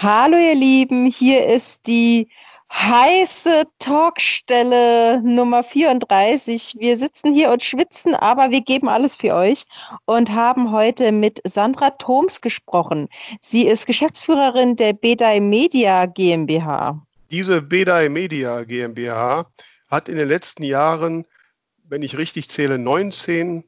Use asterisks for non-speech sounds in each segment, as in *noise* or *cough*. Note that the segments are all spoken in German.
Hallo ihr Lieben, hier ist die heiße Talkstelle Nummer 34. Wir sitzen hier und schwitzen, aber wir geben alles für euch und haben heute mit Sandra Thoms gesprochen. Sie ist Geschäftsführerin der Bedai Media GmbH. Diese Bedai Media GmbH hat in den letzten Jahren, wenn ich richtig zähle, 19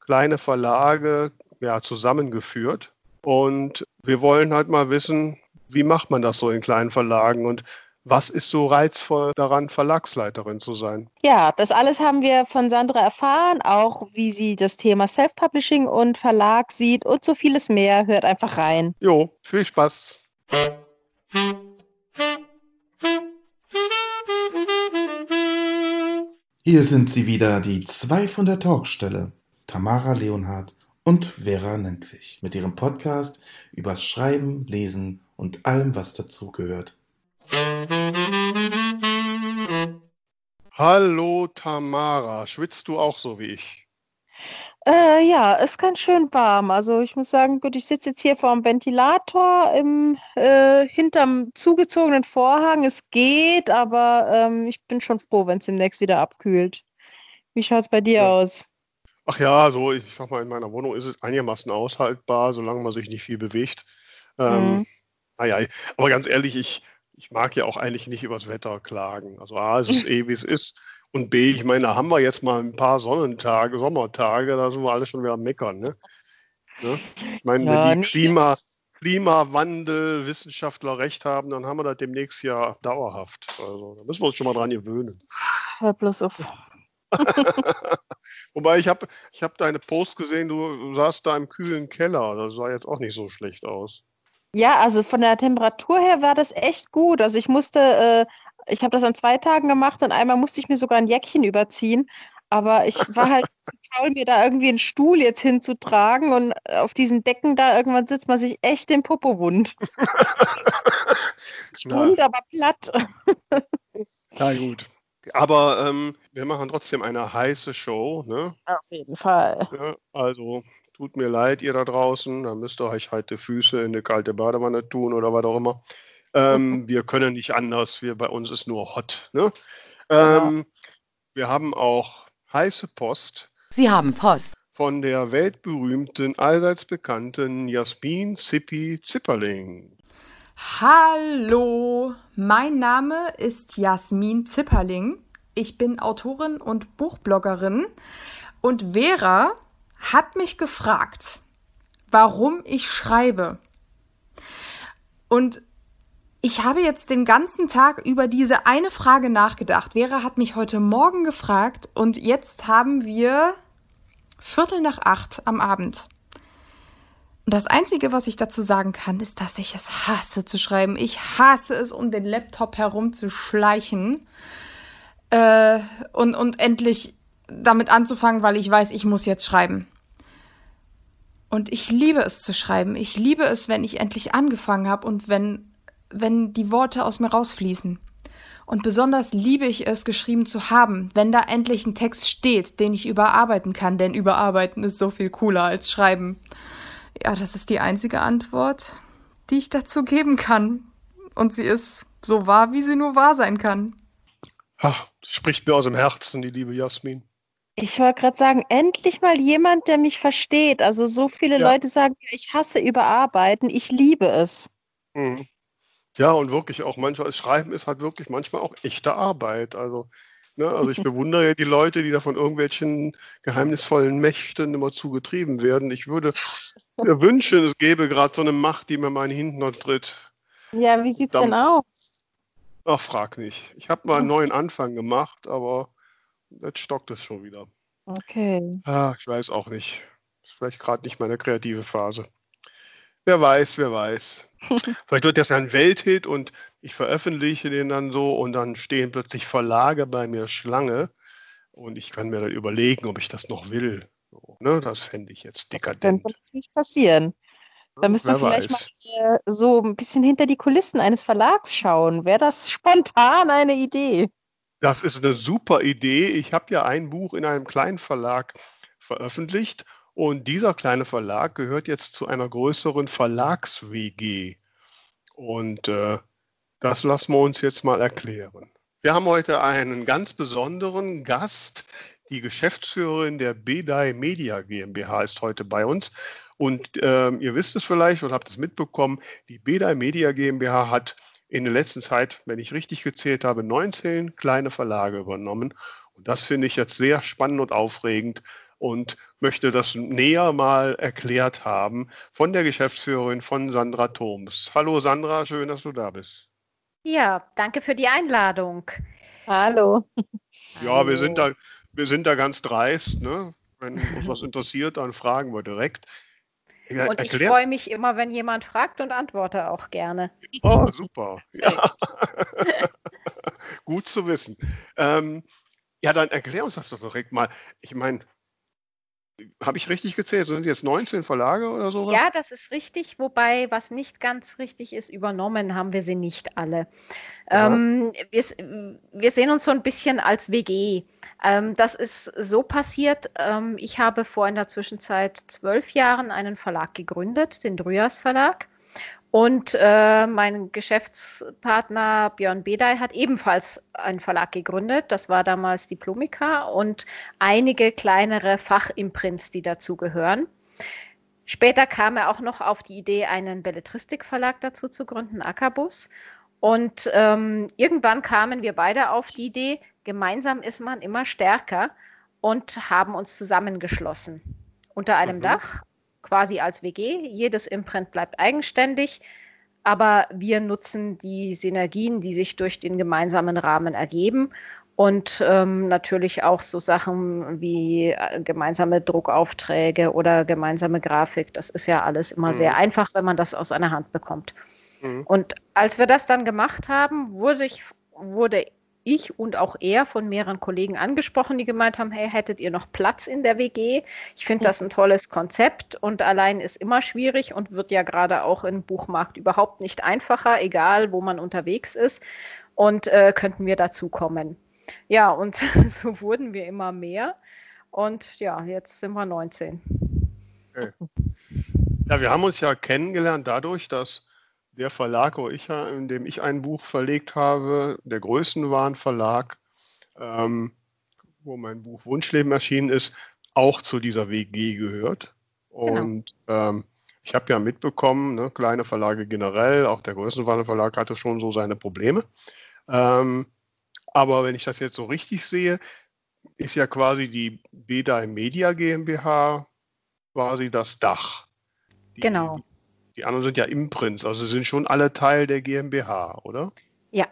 kleine Verlage ja, zusammengeführt. Und wir wollen halt mal wissen, wie macht man das so in kleinen Verlagen und was ist so reizvoll daran, Verlagsleiterin zu sein? Ja, das alles haben wir von Sandra erfahren, auch wie sie das Thema Self-Publishing und Verlag sieht und so vieles mehr. Hört einfach rein. Jo, viel Spaß. Hier sind sie wieder, die zwei von der Talkstelle, Tamara Leonhardt und Vera Nentwich, mit ihrem Podcast über Schreiben, Lesen und allem, was dazugehört. Hallo Tamara, schwitzt du auch so wie ich? Äh, ja, ist ganz schön warm. Also ich muss sagen, gut, ich sitze jetzt hier vor dem Ventilator im, äh, hinterm zugezogenen Vorhang. Es geht, aber ähm, ich bin schon froh, wenn es demnächst wieder abkühlt. Wie schaut es bei dir ja. aus? Ach ja, so ich sag mal, in meiner Wohnung ist es einigermaßen aushaltbar, solange man sich nicht viel bewegt. Ähm, mhm. Naja, aber ganz ehrlich, ich, ich mag ja auch eigentlich nicht übers Wetter klagen. Also A, es ist *laughs* eh, wie es ist. Und B, ich meine, da haben wir jetzt mal ein paar Sonnentage, Sommertage, da sind wir alle schon wieder am Meckern. Ne? ne? Ich meine, ja, wenn die Klima, Klimawandel, Wissenschaftler recht haben, dann haben wir das demnächst ja dauerhaft. Also da müssen wir uns schon mal dran gewöhnen. Hör bloß auf. *laughs* Wobei ich habe ich hab deine Post gesehen, du saßt da im kühlen Keller. Das sah jetzt auch nicht so schlecht aus. Ja, also von der Temperatur her war das echt gut. Also ich musste, äh, ich habe das an zwei Tagen gemacht und einmal musste ich mir sogar ein Jäckchen überziehen. Aber ich war halt *laughs* zu faul, mir da irgendwie einen Stuhl jetzt hinzutragen und auf diesen Decken da irgendwann sitzt man sich echt den Popo wund. *laughs* wund, aber platt. *laughs* Na gut. Aber ähm, wir machen trotzdem eine heiße Show. Ne? Auf jeden Fall. Ja, also tut mir leid, ihr da draußen, da müsst ihr euch halt die Füße in eine kalte Badewanne tun oder was auch immer. Ähm, *laughs* wir können nicht anders, wir, bei uns ist nur hot. Ne? Ähm, ja. Wir haben auch heiße Post. Sie haben Post. Von der weltberühmten, allseits bekannten Jasmin Zippi Zipperling. Hallo, mein Name ist Jasmin Zipperling. Ich bin Autorin und Buchbloggerin. Und Vera hat mich gefragt, warum ich schreibe. Und ich habe jetzt den ganzen Tag über diese eine Frage nachgedacht. Vera hat mich heute Morgen gefragt und jetzt haben wir Viertel nach acht am Abend. Und das Einzige, was ich dazu sagen kann, ist, dass ich es hasse zu schreiben. Ich hasse es, um den Laptop herumzuschleichen äh, und, und endlich damit anzufangen, weil ich weiß, ich muss jetzt schreiben. Und ich liebe es zu schreiben. Ich liebe es, wenn ich endlich angefangen habe und wenn, wenn die Worte aus mir rausfließen. Und besonders liebe ich es, geschrieben zu haben, wenn da endlich ein Text steht, den ich überarbeiten kann, denn überarbeiten ist so viel cooler als schreiben. Ja, das ist die einzige Antwort, die ich dazu geben kann. Und sie ist so wahr, wie sie nur wahr sein kann. Ach, spricht mir aus dem Herzen, die liebe Jasmin. Ich wollte gerade sagen, endlich mal jemand, der mich versteht. Also so viele ja. Leute sagen, ich hasse Überarbeiten, ich liebe es. Mhm. Ja, und wirklich auch manchmal, das Schreiben ist halt wirklich manchmal auch echte Arbeit. Also, ne, also ich *laughs* bewundere ja die Leute, die da von irgendwelchen geheimnisvollen Mächten immer zugetrieben werden. Ich würde mir *laughs* wünschen, es gäbe gerade so eine Macht, die mir mal in den Hintern tritt. Ja, wie sieht es denn aus? Ach, frag nicht. Ich habe mal einen neuen Anfang gemacht, aber jetzt stockt es schon wieder. Okay. Ah, ich weiß auch nicht. Ist vielleicht gerade nicht meine kreative Phase. Wer weiß, wer weiß. *laughs* vielleicht wird das ja ein Welthit und ich veröffentliche den dann so und dann stehen plötzlich Verlage bei mir Schlange und ich kann mir dann überlegen, ob ich das noch will. So, ne? Das fände ich jetzt dekadent. Das könnte natürlich passieren. Da müssen wir vielleicht weiß. mal so ein bisschen hinter die Kulissen eines Verlags schauen. Wäre das spontan eine Idee? Das ist eine super Idee. Ich habe ja ein Buch in einem kleinen Verlag veröffentlicht und dieser kleine Verlag gehört jetzt zu einer größeren Verlags-WG. Und äh, das lassen wir uns jetzt mal erklären. Wir haben heute einen ganz besonderen Gast. Die Geschäftsführerin der BDI Media GmbH ist heute bei uns. Und ähm, ihr wisst es vielleicht und habt es mitbekommen, die BDI Media GmbH hat in der letzten Zeit, wenn ich richtig gezählt habe, 19 kleine Verlage übernommen. Und das finde ich jetzt sehr spannend und aufregend und möchte das näher mal erklärt haben von der Geschäftsführerin von Sandra Thoms. Hallo Sandra, schön, dass du da bist. Ja, danke für die Einladung. Hallo. Ja, Hallo. wir sind da, wir sind da ganz dreist. Ne? Wenn uns was interessiert, dann fragen wir direkt. Ja, und ich freue mich immer, wenn jemand fragt und antworte auch gerne. Oh, super. Ja. *laughs* Gut zu wissen. Ähm, ja, dann erklär uns das doch direkt mal. Ich meine, habe ich richtig gezählt? Sind jetzt 19 Verlage oder sowas? Ja, das ist richtig. Wobei, was nicht ganz richtig ist, übernommen haben wir sie nicht alle. Ähm, wir, wir, sehen uns so ein bisschen als WG. Ähm, das ist so passiert. Ähm, ich habe vor in der Zwischenzeit zwölf Jahren einen Verlag gegründet, den Drüas Verlag. Und äh, mein Geschäftspartner Björn Bedey hat ebenfalls einen Verlag gegründet. Das war damals Diplomika und einige kleinere Fachimprints, die dazugehören. Später kam er auch noch auf die Idee, einen Belletristikverlag dazu zu gründen, Ackerbus. Und ähm, irgendwann kamen wir beide auf die Idee, gemeinsam ist man immer stärker und haben uns zusammengeschlossen unter einem mhm. Dach quasi als WG. Jedes Imprint bleibt eigenständig, aber wir nutzen die Synergien, die sich durch den gemeinsamen Rahmen ergeben. Und ähm, natürlich auch so Sachen wie äh, gemeinsame Druckaufträge oder gemeinsame Grafik. Das ist ja alles immer mhm. sehr einfach, wenn man das aus einer Hand bekommt. Mhm. Und als wir das dann gemacht haben, wurde ich, wurde ich und auch er von mehreren Kollegen angesprochen, die gemeint haben, hey, hättet ihr noch Platz in der WG? Ich finde das ein tolles Konzept und allein ist immer schwierig und wird ja gerade auch im Buchmarkt überhaupt nicht einfacher, egal wo man unterwegs ist. Und äh, könnten wir dazu kommen? Ja, und *laughs* so wurden wir immer mehr. Und ja, jetzt sind wir 19. Okay. Ja, wir haben uns ja kennengelernt dadurch, dass der Verlag, wo ich, in dem ich ein Buch verlegt habe, der Größenwahn-Verlag, ähm, wo mein Buch Wunschleben erschienen ist, auch zu dieser WG gehört. Genau. Und genau. ähm, ich habe ja mitbekommen, ne, kleine Verlage generell, auch der Größenwahn-Verlag hatte schon so seine Probleme. Ähm, aber wenn ich das jetzt so richtig sehe, ist ja quasi die BEDA Media GmbH quasi das Dach. Die, genau. Die, die anderen sind ja Imprints, also sind schon alle Teil der GmbH, oder? Ja.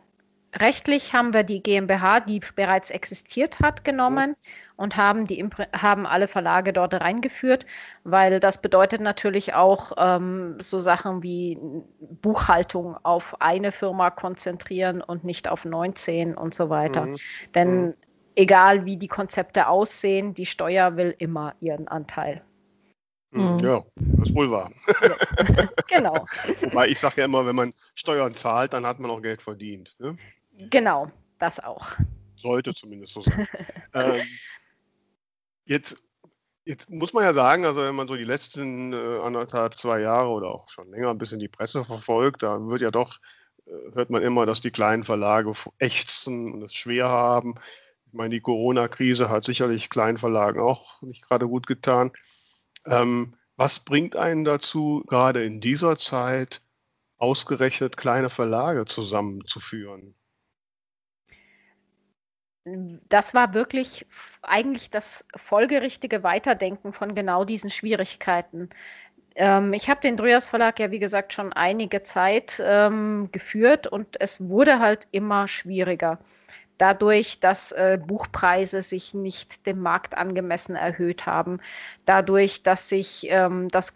Rechtlich haben wir die GmbH, die bereits existiert hat, genommen oh. und haben, die haben alle Verlage dort reingeführt, weil das bedeutet natürlich auch ähm, so Sachen wie Buchhaltung auf eine Firma konzentrieren und nicht auf 19 und so weiter. Mhm. Denn mhm. egal wie die Konzepte aussehen, die Steuer will immer ihren Anteil. Mhm. Ja, das ist wohl wahr. Ja, *laughs* genau. *laughs* Wobei ich sage ja immer, wenn man Steuern zahlt, dann hat man auch Geld verdient. Ne? Genau, das auch. Sollte zumindest so sein. *laughs* ähm, jetzt, jetzt muss man ja sagen, also wenn man so die letzten äh, anderthalb, zwei Jahre oder auch schon länger ein bisschen die Presse verfolgt, da wird ja doch, äh, hört man immer, dass die kleinen Verlage ächzen und es schwer haben. Ich meine, die Corona-Krise hat sicherlich kleinen Verlagen auch nicht gerade gut getan. Ähm, was bringt einen dazu, gerade in dieser Zeit ausgerechnet kleine Verlage zusammenzuführen? Das war wirklich eigentlich das folgerichtige Weiterdenken von genau diesen Schwierigkeiten. Ähm, ich habe den Drüers Verlag ja, wie gesagt, schon einige Zeit ähm, geführt und es wurde halt immer schwieriger dadurch, dass äh, Buchpreise sich nicht dem Markt angemessen erhöht haben, dadurch, dass sich ähm, das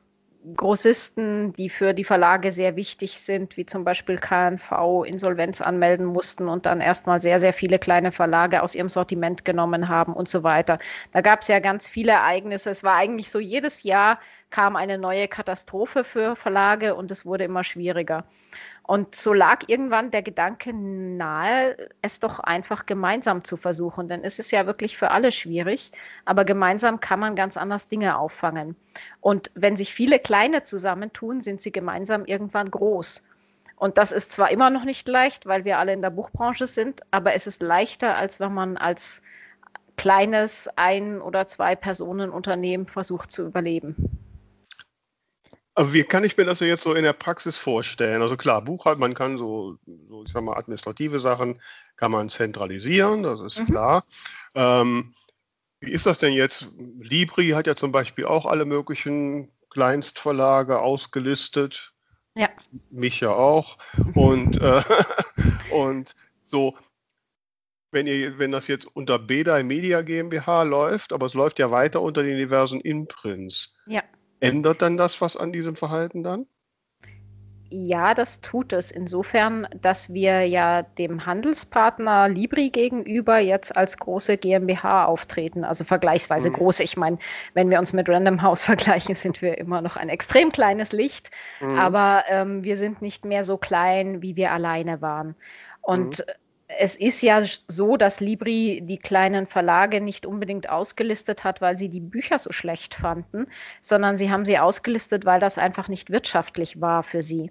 Großisten, die für die Verlage sehr wichtig sind, wie zum Beispiel KNV, Insolvenz anmelden mussten und dann erstmal sehr, sehr viele kleine Verlage aus ihrem Sortiment genommen haben und so weiter. Da gab es ja ganz viele Ereignisse. Es war eigentlich so, jedes Jahr kam eine neue Katastrophe für Verlage und es wurde immer schwieriger. Und so lag irgendwann der Gedanke nahe, es doch einfach gemeinsam zu versuchen. Denn es ist ja wirklich für alle schwierig, aber gemeinsam kann man ganz anders Dinge auffangen. Und wenn sich viele kleine zusammentun, sind sie gemeinsam irgendwann groß. Und das ist zwar immer noch nicht leicht, weil wir alle in der Buchbranche sind, aber es ist leichter, als wenn man als kleines ein- oder zwei Personen Unternehmen versucht zu überleben. Aber wie kann ich mir das jetzt so in der Praxis vorstellen? Also klar, Buchhaltung, man kann so, so, ich sag mal, administrative Sachen kann man zentralisieren, das ist mhm. klar. Ähm, wie ist das denn jetzt? Libri hat ja zum Beispiel auch alle möglichen Kleinstverlage ausgelistet. Ja. Mich ja auch. Und, äh, *laughs* und so, wenn, ihr, wenn das jetzt unter Beda Media GmbH läuft, aber es läuft ja weiter unter den diversen Imprints. Ja. Ändert dann das was an diesem Verhalten dann? Ja, das tut es. Insofern, dass wir ja dem Handelspartner Libri gegenüber jetzt als große GmbH auftreten, also vergleichsweise mhm. große. Ich meine, wenn wir uns mit Random House *laughs* vergleichen, sind wir immer noch ein extrem kleines Licht, mhm. aber ähm, wir sind nicht mehr so klein, wie wir alleine waren. Und mhm es ist ja so, dass Libri die kleinen Verlage nicht unbedingt ausgelistet hat, weil sie die Bücher so schlecht fanden, sondern sie haben sie ausgelistet, weil das einfach nicht wirtschaftlich war für sie.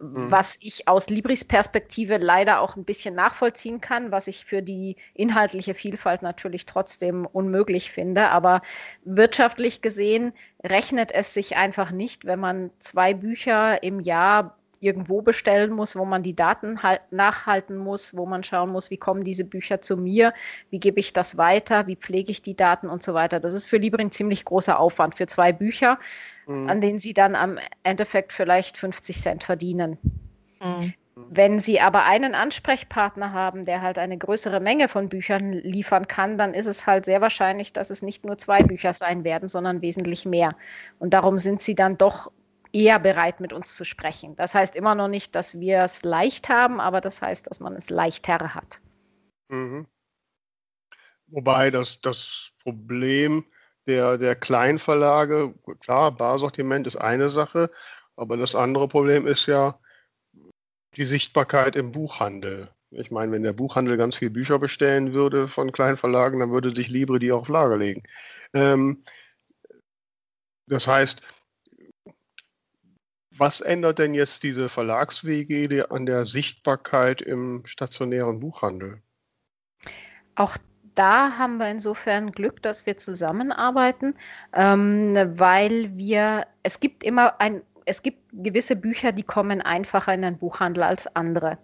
Mhm. Was ich aus Libris Perspektive leider auch ein bisschen nachvollziehen kann, was ich für die inhaltliche Vielfalt natürlich trotzdem unmöglich finde. Aber wirtschaftlich gesehen rechnet es sich einfach nicht, wenn man zwei Bücher im Jahr irgendwo bestellen muss, wo man die Daten nachhalten muss, wo man schauen muss, wie kommen diese Bücher zu mir, wie gebe ich das weiter, wie pflege ich die Daten und so weiter. Das ist für Libri ein ziemlich großer Aufwand für zwei Bücher, mhm. an denen sie dann am Endeffekt vielleicht 50 Cent verdienen. Mhm. Wenn Sie aber einen Ansprechpartner haben, der halt eine größere Menge von Büchern liefern kann, dann ist es halt sehr wahrscheinlich, dass es nicht nur zwei Bücher sein werden, sondern wesentlich mehr. Und darum sind Sie dann doch eher bereit, mit uns zu sprechen. Das heißt immer noch nicht, dass wir es leicht haben, aber das heißt, dass man es leichter hat. Mhm. Wobei das, das Problem der, der Kleinverlage, klar, Barsortiment ist eine Sache, aber das andere Problem ist ja die Sichtbarkeit im Buchhandel. Ich meine, wenn der Buchhandel ganz viele Bücher bestellen würde von Kleinverlagen, dann würde sich Libre die auf Lager legen. Ähm, das heißt, was ändert denn jetzt diese Verlags-WG an der Sichtbarkeit im stationären Buchhandel? Auch da haben wir insofern Glück, dass wir zusammenarbeiten, ähm, weil wir, es gibt immer ein, es gibt gewisse Bücher, die kommen einfacher in den Buchhandel als andere.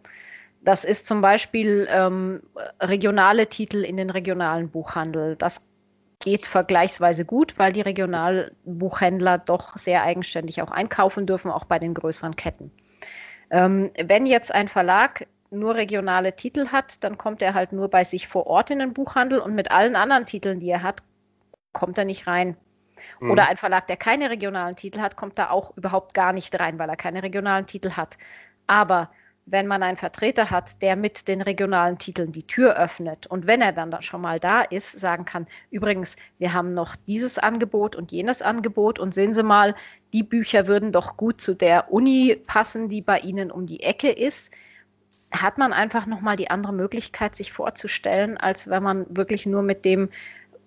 Das ist zum Beispiel ähm, regionale Titel in den regionalen Buchhandel. Das geht vergleichsweise gut, weil die Regionalbuchhändler doch sehr eigenständig auch einkaufen dürfen, auch bei den größeren Ketten. Ähm, wenn jetzt ein Verlag nur regionale Titel hat, dann kommt er halt nur bei sich vor Ort in den Buchhandel und mit allen anderen Titeln, die er hat, kommt er nicht rein. Mhm. Oder ein Verlag, der keine regionalen Titel hat, kommt da auch überhaupt gar nicht rein, weil er keine regionalen Titel hat. Aber wenn man einen Vertreter hat, der mit den regionalen Titeln die Tür öffnet und wenn er dann schon mal da ist, sagen kann, übrigens, wir haben noch dieses Angebot und jenes Angebot und sehen Sie mal, die Bücher würden doch gut zu der Uni passen, die bei Ihnen um die Ecke ist, hat man einfach nochmal die andere Möglichkeit, sich vorzustellen, als wenn man wirklich nur mit dem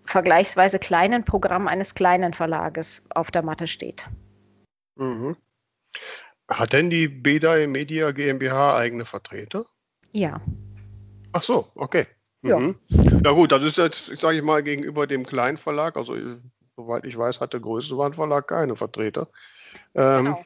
vergleichsweise kleinen Programm eines kleinen Verlages auf der Matte steht. Mhm. Hat denn die Beda Media GmbH eigene Vertreter? Ja. Ach so, okay. Ja. Mhm. Na gut, das ist jetzt, sage ich mal, gegenüber dem kleinen Verlag, also soweit ich weiß, hat der Größenwandverlag keine Vertreter. Ähm, genau.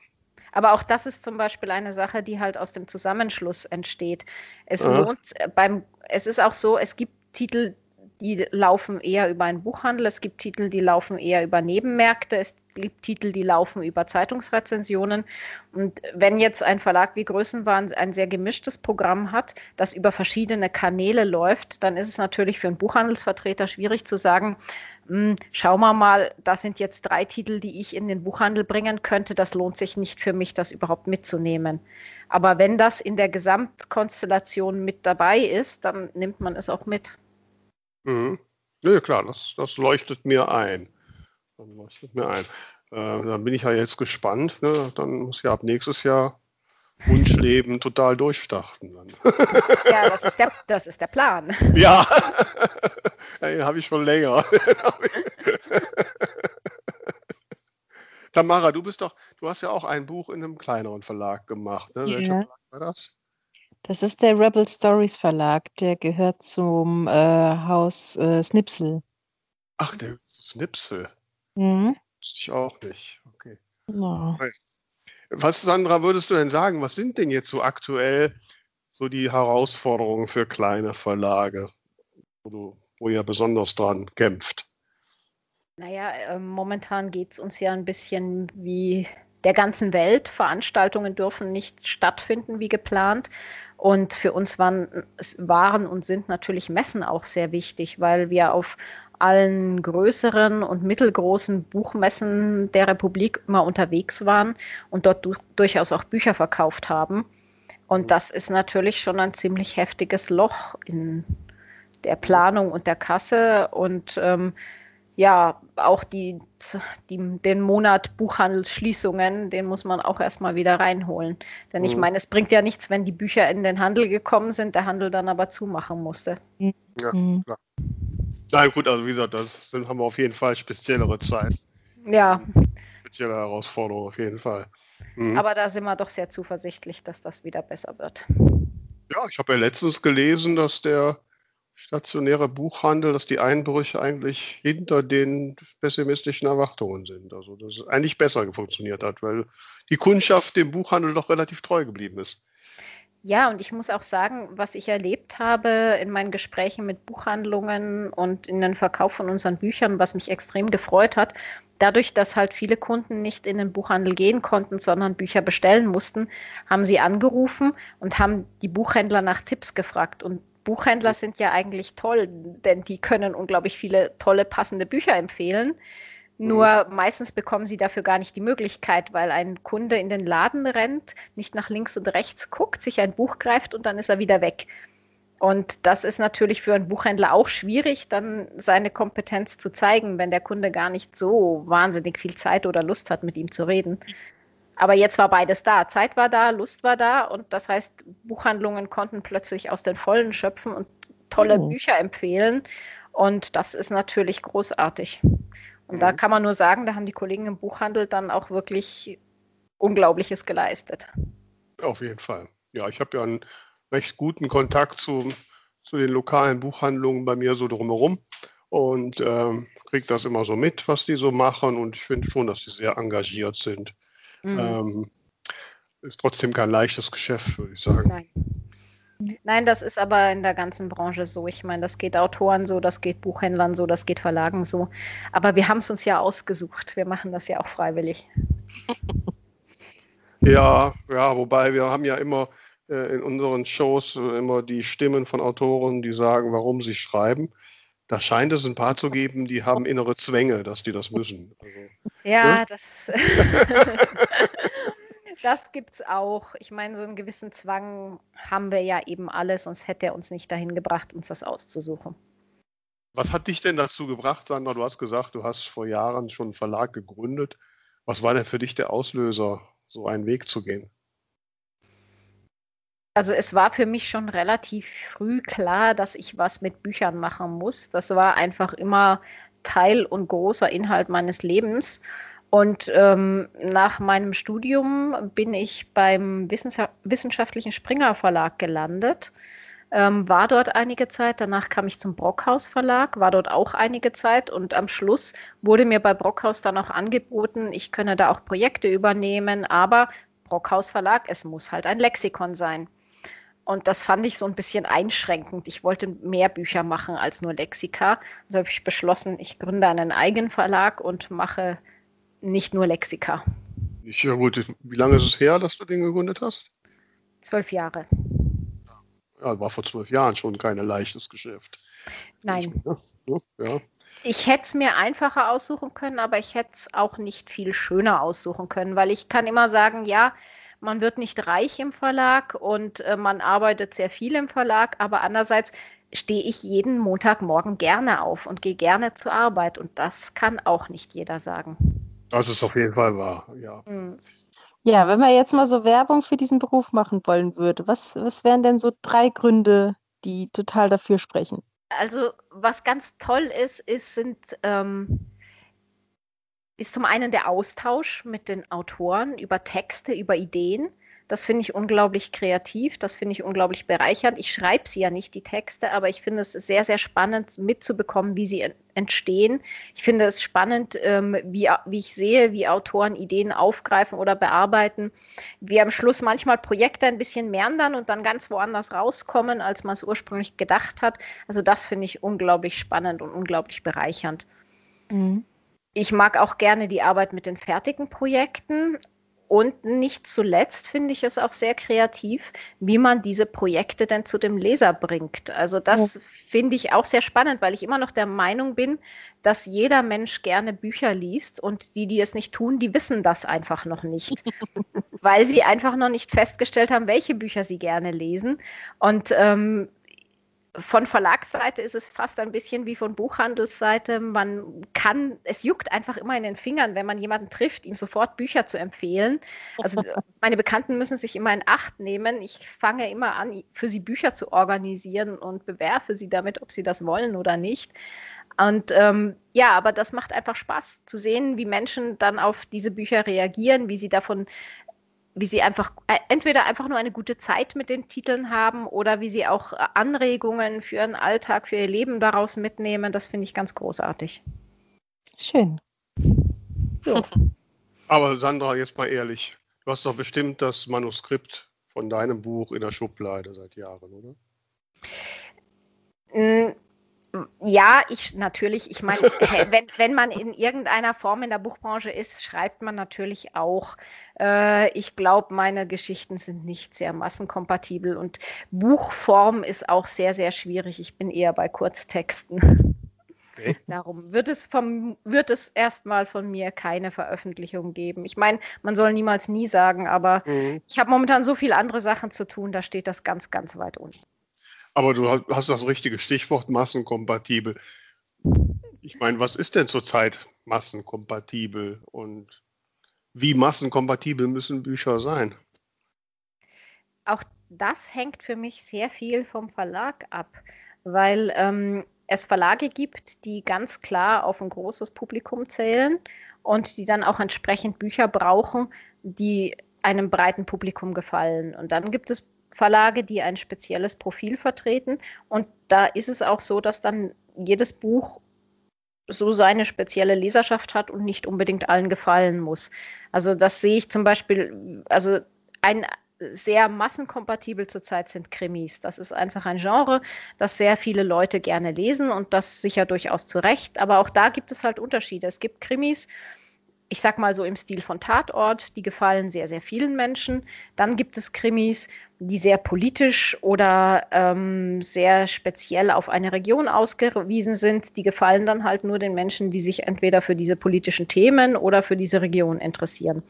Aber auch das ist zum Beispiel eine Sache, die halt aus dem Zusammenschluss entsteht. Es lohnt beim, es ist auch so, es gibt Titel, die laufen eher über einen Buchhandel, es gibt Titel, die laufen eher über Nebenmärkte, es gibt Titel, die laufen über Zeitungsrezensionen. Und wenn jetzt ein Verlag wie Größenwahn ein sehr gemischtes Programm hat, das über verschiedene Kanäle läuft, dann ist es natürlich für einen Buchhandelsvertreter schwierig zu sagen, hm, schau mal mal, das sind jetzt drei Titel, die ich in den Buchhandel bringen könnte, das lohnt sich nicht für mich, das überhaupt mitzunehmen. Aber wenn das in der Gesamtkonstellation mit dabei ist, dann nimmt man es auch mit. Mhm. Ja, klar, das, das leuchtet mir ein. Dann leuchtet mir ein. Äh, dann bin ich ja jetzt gespannt. Ne? Dann muss ja ab nächstes Jahr Wunschleben total durchstarten. Dann. *laughs* Ja, das ist, der, das ist der Plan. *laughs* *laughs* Ja, den habe ich schon länger. Tamara, du bist doch, du hast ja auch ein Buch in einem kleineren Verlag gemacht. Ne? Ja. War das? Das ist der Rebel Stories Verlag, der gehört zum äh, Haus äh, Snipsel. Ach, der Snipsel. Mhm. Wusste ich auch nicht. Okay. Ja. Was, Sandra, würdest du denn sagen, was sind denn jetzt so aktuell so die Herausforderungen für kleine Verlage, wo, du, wo ihr besonders dran kämpft? Naja, äh, momentan geht es uns ja ein bisschen wie der ganzen Welt. Veranstaltungen dürfen nicht stattfinden wie geplant. Und für uns waren, waren und sind natürlich Messen auch sehr wichtig, weil wir auf allen größeren und mittelgroßen Buchmessen der Republik immer unterwegs waren und dort du durchaus auch Bücher verkauft haben. Und mhm. das ist natürlich schon ein ziemlich heftiges Loch in der Planung und der Kasse. Und ähm, ja, auch die, die, den Monat Buchhandelsschließungen, den muss man auch erstmal wieder reinholen. Denn ich mhm. meine, es bringt ja nichts, wenn die Bücher in den Handel gekommen sind, der Handel dann aber zumachen musste. Ja, mhm. klar. Nein, gut, also wie gesagt, das sind, haben wir auf jeden Fall speziellere Zeit. Ja. Spezielle Herausforderungen auf jeden Fall. Mhm. Aber da sind wir doch sehr zuversichtlich, dass das wieder besser wird. Ja, ich habe ja letztens gelesen, dass der stationäre Buchhandel, dass die Einbrüche eigentlich hinter den pessimistischen Erwartungen sind. Also dass es eigentlich besser funktioniert hat, weil die Kundschaft dem Buchhandel doch relativ treu geblieben ist. Ja, und ich muss auch sagen, was ich erlebt habe in meinen Gesprächen mit Buchhandlungen und in den Verkauf von unseren Büchern, was mich extrem gefreut hat, dadurch, dass halt viele Kunden nicht in den Buchhandel gehen konnten, sondern Bücher bestellen mussten, haben sie angerufen und haben die Buchhändler nach Tipps gefragt. Und Buchhändler sind ja eigentlich toll, denn die können unglaublich viele tolle, passende Bücher empfehlen. Nur mhm. meistens bekommen sie dafür gar nicht die Möglichkeit, weil ein Kunde in den Laden rennt, nicht nach links und rechts guckt, sich ein Buch greift und dann ist er wieder weg. Und das ist natürlich für einen Buchhändler auch schwierig, dann seine Kompetenz zu zeigen, wenn der Kunde gar nicht so wahnsinnig viel Zeit oder Lust hat, mit ihm zu reden. Aber jetzt war beides da. Zeit war da, Lust war da und das heißt, Buchhandlungen konnten plötzlich aus den Vollen schöpfen und tolle oh. Bücher empfehlen. Und das ist natürlich großartig. Und mhm. da kann man nur sagen, da haben die Kollegen im Buchhandel dann auch wirklich Unglaubliches geleistet. Auf jeden Fall. Ja, ich habe ja einen recht guten Kontakt zu, zu den lokalen Buchhandlungen bei mir so drumherum und ähm, kriege das immer so mit, was die so machen. Und ich finde schon, dass die sehr engagiert sind. Mhm. Ähm, ist trotzdem kein leichtes Geschäft, würde ich sagen. Nein. Nein, das ist aber in der ganzen Branche so. Ich meine, das geht Autoren so, das geht Buchhändlern so, das geht Verlagen so. Aber wir haben es uns ja ausgesucht. Wir machen das ja auch freiwillig. *laughs* Ja, ja, wobei wir haben ja immer äh, in unseren Shows immer die Stimmen von Autoren, die sagen, warum sie schreiben. Da scheint es ein paar zu geben, die haben innere Zwänge, dass die das müssen. Also, ja, ne? das, *laughs* das gibt es auch. Ich meine, so einen gewissen Zwang haben wir ja eben alle, sonst hätte er uns nicht dahin gebracht, uns das auszusuchen. Was hat dich denn dazu gebracht, Sandra? Du hast gesagt, du hast vor Jahren schon einen Verlag gegründet. Was war denn für dich der Auslöser, so einen Weg zu gehen? Also es war für mich schon relativ früh klar, dass ich was mit Büchern machen muss. Das war einfach immer Teil und großer Inhalt meines Lebens. Und ähm, nach meinem Studium bin ich beim Wissenschaftlichen Springer Verlag gelandet, ähm, war dort einige Zeit. Danach kam ich zum Brockhaus Verlag, war dort auch einige Zeit. Und am Schluss wurde mir bei Brockhaus dann auch angeboten, ich könne da auch Projekte übernehmen, aber Brockhaus Verlag, es muss halt ein Lexikon sein. Und das fand ich so ein bisschen einschränkend. Ich wollte mehr Bücher machen als nur Lexika. Also habe ich beschlossen, ich gründe einen eigenen Verlag und mache nicht nur Lexika. Ja gut, wie lange ist es her, dass du den gegründet hast? Zwölf Jahre. Ja, war vor zwölf Jahren schon kein leichtes Geschäft. Nein. *laughs* Ja. Ich hätte es mir einfacher aussuchen können, aber ich hätte es auch nicht viel schöner aussuchen können, weil ich kann immer sagen, ja, man wird nicht reich im Verlag und äh, man arbeitet sehr viel im Verlag, aber andererseits stehe ich jeden Montagmorgen gerne auf und gehe gerne zur Arbeit und das kann auch nicht jeder sagen. Das ist auf jeden Fall wahr, ja. Mhm. Ja, wenn man jetzt mal so Werbung für diesen Beruf machen wollen würde, was, was wären denn so drei Gründe, die total dafür sprechen? Also, was ganz toll ist, ist sind ähm, ist zum einen der Austausch mit den Autoren über Texte, über Ideen. Das finde ich unglaublich kreativ, das finde ich unglaublich bereichernd. Ich schreibe sie ja nicht, die Texte, aber ich finde es sehr, sehr spannend mitzubekommen, wie sie entstehen. Ich finde es spannend, ähm, wie, wie ich sehe, wie Autoren Ideen aufgreifen oder bearbeiten, wie am Schluss manchmal Projekte ein bisschen meandern und dann ganz woanders rauskommen, als man es ursprünglich gedacht hat. Also das finde ich unglaublich spannend und unglaublich bereichernd. Mhm. Ich mag auch gerne die Arbeit mit den fertigen Projekten. Und nicht zuletzt finde ich es auch sehr kreativ, wie man diese Projekte denn zu dem Leser bringt. Also das ja. finde ich auch sehr spannend, weil ich immer noch der Meinung bin, dass jeder Mensch gerne Bücher liest und die, die es nicht tun, die wissen das einfach noch nicht, *laughs* weil sie einfach noch nicht festgestellt haben, welche Bücher sie gerne lesen. Und ähm, von Verlagsseite ist es fast ein bisschen wie von Buchhandelsseite. Man kann, es juckt einfach immer in den Fingern, wenn man jemanden trifft, ihm sofort Bücher zu empfehlen. Also *laughs* meine Bekannten müssen sich immer in Acht nehmen. Ich fange immer an, für sie Bücher zu organisieren und bewerfe sie damit, ob sie das wollen oder nicht. Und ähm, ja, aber das macht einfach Spaß zu sehen, wie Menschen dann auf diese Bücher reagieren, wie sie davon wie sie einfach äh, entweder einfach nur eine gute Zeit mit den Titeln haben oder wie sie auch äh, Anregungen für ihren Alltag, für ihr Leben daraus mitnehmen. Das finde ich ganz großartig. Schön. So. *laughs* Aber Sandra, jetzt mal ehrlich, du hast doch bestimmt das Manuskript von deinem Buch in der Schublade seit Jahren, oder? Ja, ich natürlich, ich meine, wenn, wenn man in irgendeiner Form in der Buchbranche ist, schreibt man natürlich auch. Äh, ich glaube, meine Geschichten sind nicht sehr massenkompatibel und Buchform ist auch sehr, sehr schwierig. Ich bin eher bei Kurztexten. Okay. Darum wird es, vom, wird es erstmal von mir keine Veröffentlichung geben. Ich meine, man soll niemals nie sagen, aber mhm. ich habe momentan so viele andere Sachen zu tun, da steht das ganz, ganz weit unten. Aber du hast das richtige Stichwort massenkompatibel. Ich meine, was ist denn zurzeit massenkompatibel und wie massenkompatibel müssen Bücher sein? Auch das hängt für mich sehr viel vom Verlag ab, weil ähm, es Verlage gibt, die ganz klar auf ein großes Publikum zählen und die dann auch entsprechend Bücher brauchen, die einem breiten Publikum gefallen. Und dann gibt es Verlage, die ein spezielles Profil vertreten. Und da ist es auch so, dass dann jedes Buch so seine spezielle Leserschaft hat und nicht unbedingt allen gefallen muss. Also das sehe ich zum Beispiel, also ein sehr massenkompatibel zurzeit sind Krimis. Das ist einfach ein Genre, das sehr viele Leute gerne lesen und das sicher durchaus zu Recht. Aber auch da gibt es halt Unterschiede. Es gibt Krimis, ich sag mal so im Stil von Tatort, die gefallen sehr, sehr vielen Menschen. Dann gibt es Krimis, die sehr politisch oder ähm, sehr speziell auf eine Region ausgewiesen sind. Die gefallen dann halt nur den Menschen, die sich entweder für diese politischen Themen oder für diese Region interessieren.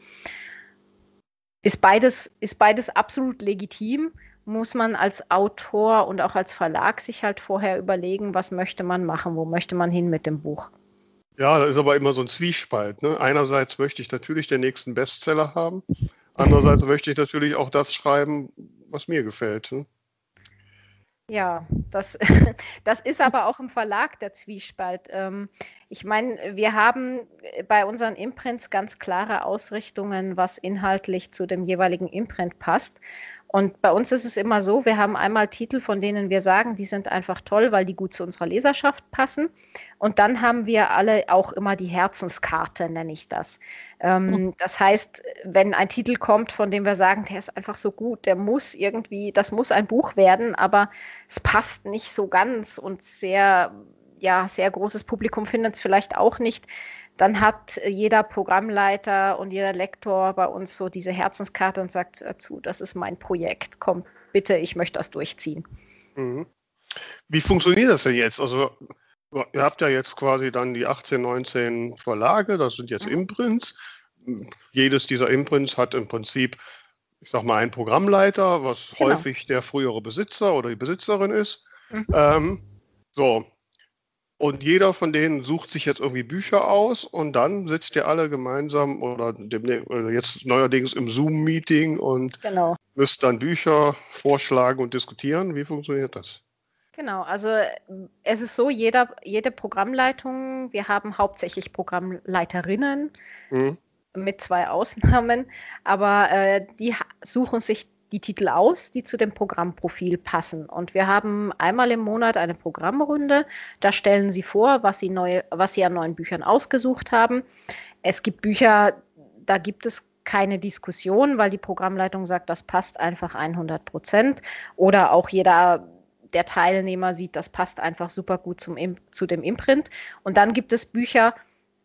Ist beides, ist beides absolut legitim, muss man als Autor und auch als Verlag sich halt vorher überlegen, was möchte man machen, wo möchte man hin mit dem Buch. Ja, da ist aber immer so ein Zwiespalt. Ne? Einerseits möchte ich natürlich den nächsten Bestseller haben, andererseits möchte ich natürlich auch das schreiben, was mir gefällt. Ne? Ja, das, *laughs* das ist aber auch im Verlag der Zwiespalt. Ähm, ich meine, wir haben bei unseren Imprints ganz klare Ausrichtungen, was inhaltlich zu dem jeweiligen Imprint passt. Und bei uns ist es immer so, wir haben einmal Titel, von denen wir sagen, die sind einfach toll, weil die gut zu unserer Leserschaft passen. Und dann haben wir alle auch immer die Herzenskarte, nenne ich das. Ähm, mhm. Das heißt, wenn ein Titel kommt, von dem wir sagen, der ist einfach so gut, der muss irgendwie, das muss ein Buch werden, aber es passt nicht so ganz und sehr, ja, sehr großes Publikum findet es vielleicht auch nicht dann hat jeder Programmleiter und jeder Lektor bei uns so diese Herzenskarte und sagt dazu, das ist mein Projekt, komm bitte, ich möchte das durchziehen. Mhm. Wie funktioniert das denn jetzt? Also ihr habt ja jetzt quasi dann die 18, 19 Verlage, das sind jetzt mhm. Imprints. Jedes dieser Imprints hat im Prinzip, ich sag mal, einen Programmleiter, was genau. häufig der frühere Besitzer oder die Besitzerin ist. Mhm. Ähm, so, und jeder von denen sucht sich jetzt irgendwie Bücher aus und dann sitzt ihr alle gemeinsam oder, dem, oder jetzt neuerdings im Zoom-Meeting und genau. müsst dann Bücher vorschlagen und diskutieren. Wie funktioniert das? Genau, also es ist so, jeder, jede Programmleitung, wir haben hauptsächlich Programmleiterinnen, mhm. mit zwei Ausnahmen, aber äh, die suchen sich die Titel aus, die zu dem Programmprofil passen. Und wir haben einmal im Monat eine Programmrunde. Da stellen sie vor, was sie, neu, was sie an neuen Büchern ausgesucht haben. Es gibt Bücher, da gibt es keine Diskussion, weil die Programmleitung sagt, das passt einfach 100 Prozent. Oder auch jeder der Teilnehmer sieht, das passt einfach super gut zum, zu dem Imprint. Und dann gibt es Bücher,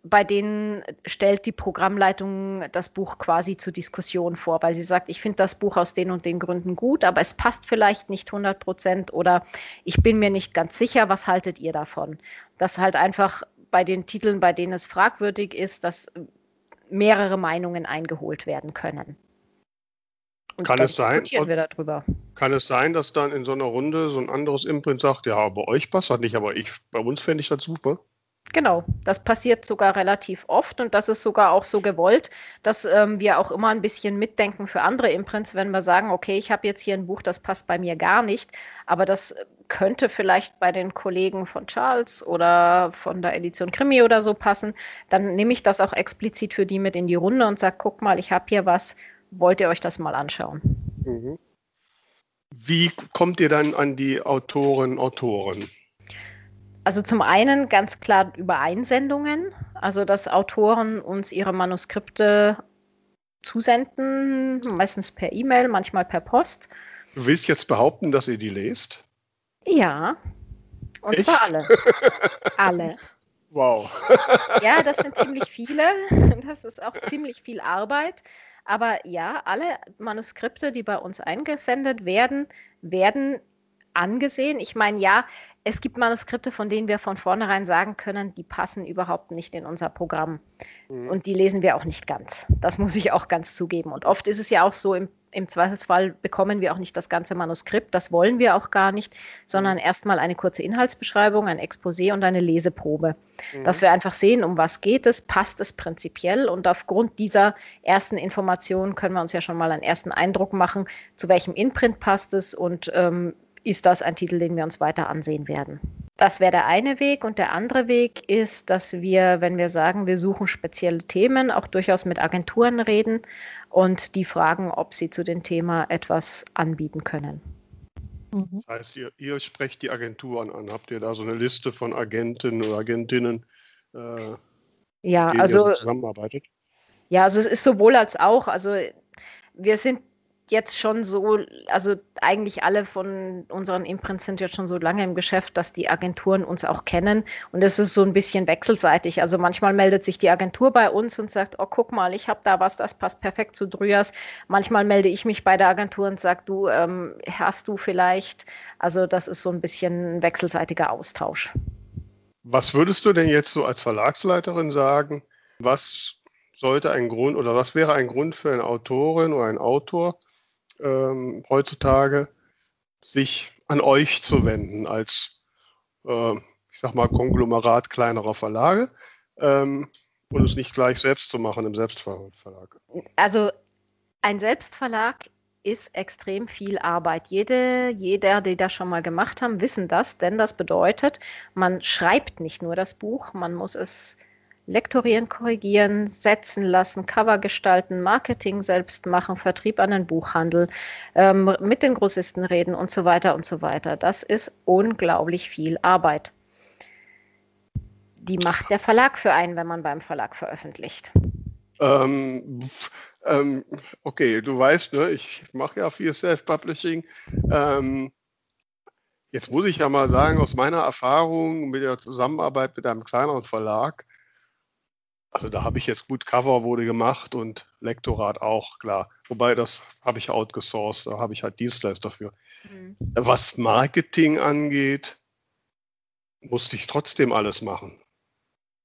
bei denen stellt die Programmleitung das Buch quasi zur Diskussion vor, weil sie sagt, ich finde das Buch aus den und den Gründen gut, aber es passt vielleicht nicht 100 Prozent oder ich bin mir nicht ganz sicher, was haltet ihr davon? Dass halt einfach bei den Titeln, bei denen es fragwürdig ist, dass mehrere Meinungen eingeholt werden können. Und kann es sein, kann es sein, dass dann in so einer Runde so ein anderes Imprint sagt, ja, bei euch passt das nicht, aber ich, bei uns fände ich das super? Genau, das passiert sogar relativ oft und das ist sogar auch so gewollt, dass ähm, wir auch immer ein bisschen mitdenken für andere Imprints, wenn wir sagen, okay, ich habe jetzt hier ein Buch, das passt bei mir gar nicht, aber das könnte vielleicht bei den Kollegen von Charles oder von der Edition Krimi oder so passen, dann nehme ich das auch explizit für die mit in die Runde und sage, guck mal, ich habe hier was, wollt ihr euch das mal anschauen? Mhm. Wie kommt ihr dann an die Autoren, Autoren? Also zum einen ganz klar über Einsendungen, also dass Autoren uns ihre Manuskripte zusenden, meistens per E-Mail, manchmal per Post. Du willst jetzt behaupten, dass ihr die lest? Ja, und Echt? zwar alle. *laughs* alle. Wow. ja, das sind ziemlich viele. Das ist auch ziemlich viel Arbeit. Aber ja, alle Manuskripte, die bei uns eingesendet werden, werden angesehen. Ich meine, ja, es gibt Manuskripte, von denen wir von vornherein sagen können, die passen überhaupt nicht in unser Programm. Mhm. Und die lesen wir auch nicht ganz. Das muss ich auch ganz zugeben. Und oft ist es ja auch so, im, im Zweifelsfall bekommen wir auch nicht das ganze Manuskript. Das wollen wir auch gar nicht, sondern mhm. erstmal eine kurze Inhaltsbeschreibung, ein Exposé und eine Leseprobe. Mhm. Dass wir einfach sehen, um was geht es, passt es prinzipiell. Und aufgrund dieser ersten Informationen können wir uns ja schon mal einen ersten Eindruck machen, zu welchem Imprint passt es und ähm, ist das ein Titel, den wir uns weiter ansehen werden. Das wäre der eine Weg. Und der andere Weg ist, dass wir, wenn wir sagen, wir suchen spezielle Themen, auch durchaus mit Agenturen reden und die fragen, ob sie zu dem Thema etwas anbieten können. Mhm. Das heißt, ihr, ihr sprecht die Agenturen an. Habt ihr da so eine Liste von Agenten oder Agentinnen, äh, ja, also, zusammenarbeitet? Ja, also es ist sowohl als auch. Also wir sind jetzt schon so, also eigentlich alle von unseren Imprints sind jetzt schon so lange im Geschäft, dass die Agenturen uns auch kennen und es ist so ein bisschen wechselseitig. Also manchmal meldet sich die Agentur bei uns und sagt, oh guck mal, ich habe da was, das passt perfekt zu Dryas. Manchmal melde ich mich bei der Agentur und sage, du ähm, hast du vielleicht, also das ist so ein bisschen ein wechselseitiger Austausch. Was würdest du denn jetzt so als Verlagsleiterin sagen? Was sollte ein Grund oder was wäre ein Grund für eine Autorin oder einen Autor, ähm, heutzutage, sich an euch zu wenden als, äh, ich sag mal, Konglomerat kleinerer Verlage ähm, und es nicht gleich selbst zu machen im Selbstverlag. Also ein Selbstverlag ist extrem viel Arbeit. Jede, jeder, die das schon mal gemacht haben, wissen das, denn das bedeutet, man schreibt nicht nur das Buch, man muss es Lektorieren, korrigieren, setzen lassen, Cover gestalten, Marketing selbst machen, Vertrieb an den Buchhandel, ähm, mit den Großisten reden und so weiter und so weiter. Das ist unglaublich viel Arbeit. Die macht der Verlag für einen, wenn man beim Verlag veröffentlicht. Ähm, ähm, okay, du weißt, ne, ich mache ja viel Self-Publishing. Ähm, jetzt muss ich ja mal sagen, aus meiner Erfahrung mit der Zusammenarbeit mit einem kleineren Verlag, also da habe ich jetzt gut Cover wurde gemacht und Lektorat auch, klar. Wobei das habe ich outgesourced, da habe ich halt Dienstleister für. Mhm. Was Marketing angeht, musste ich trotzdem alles machen.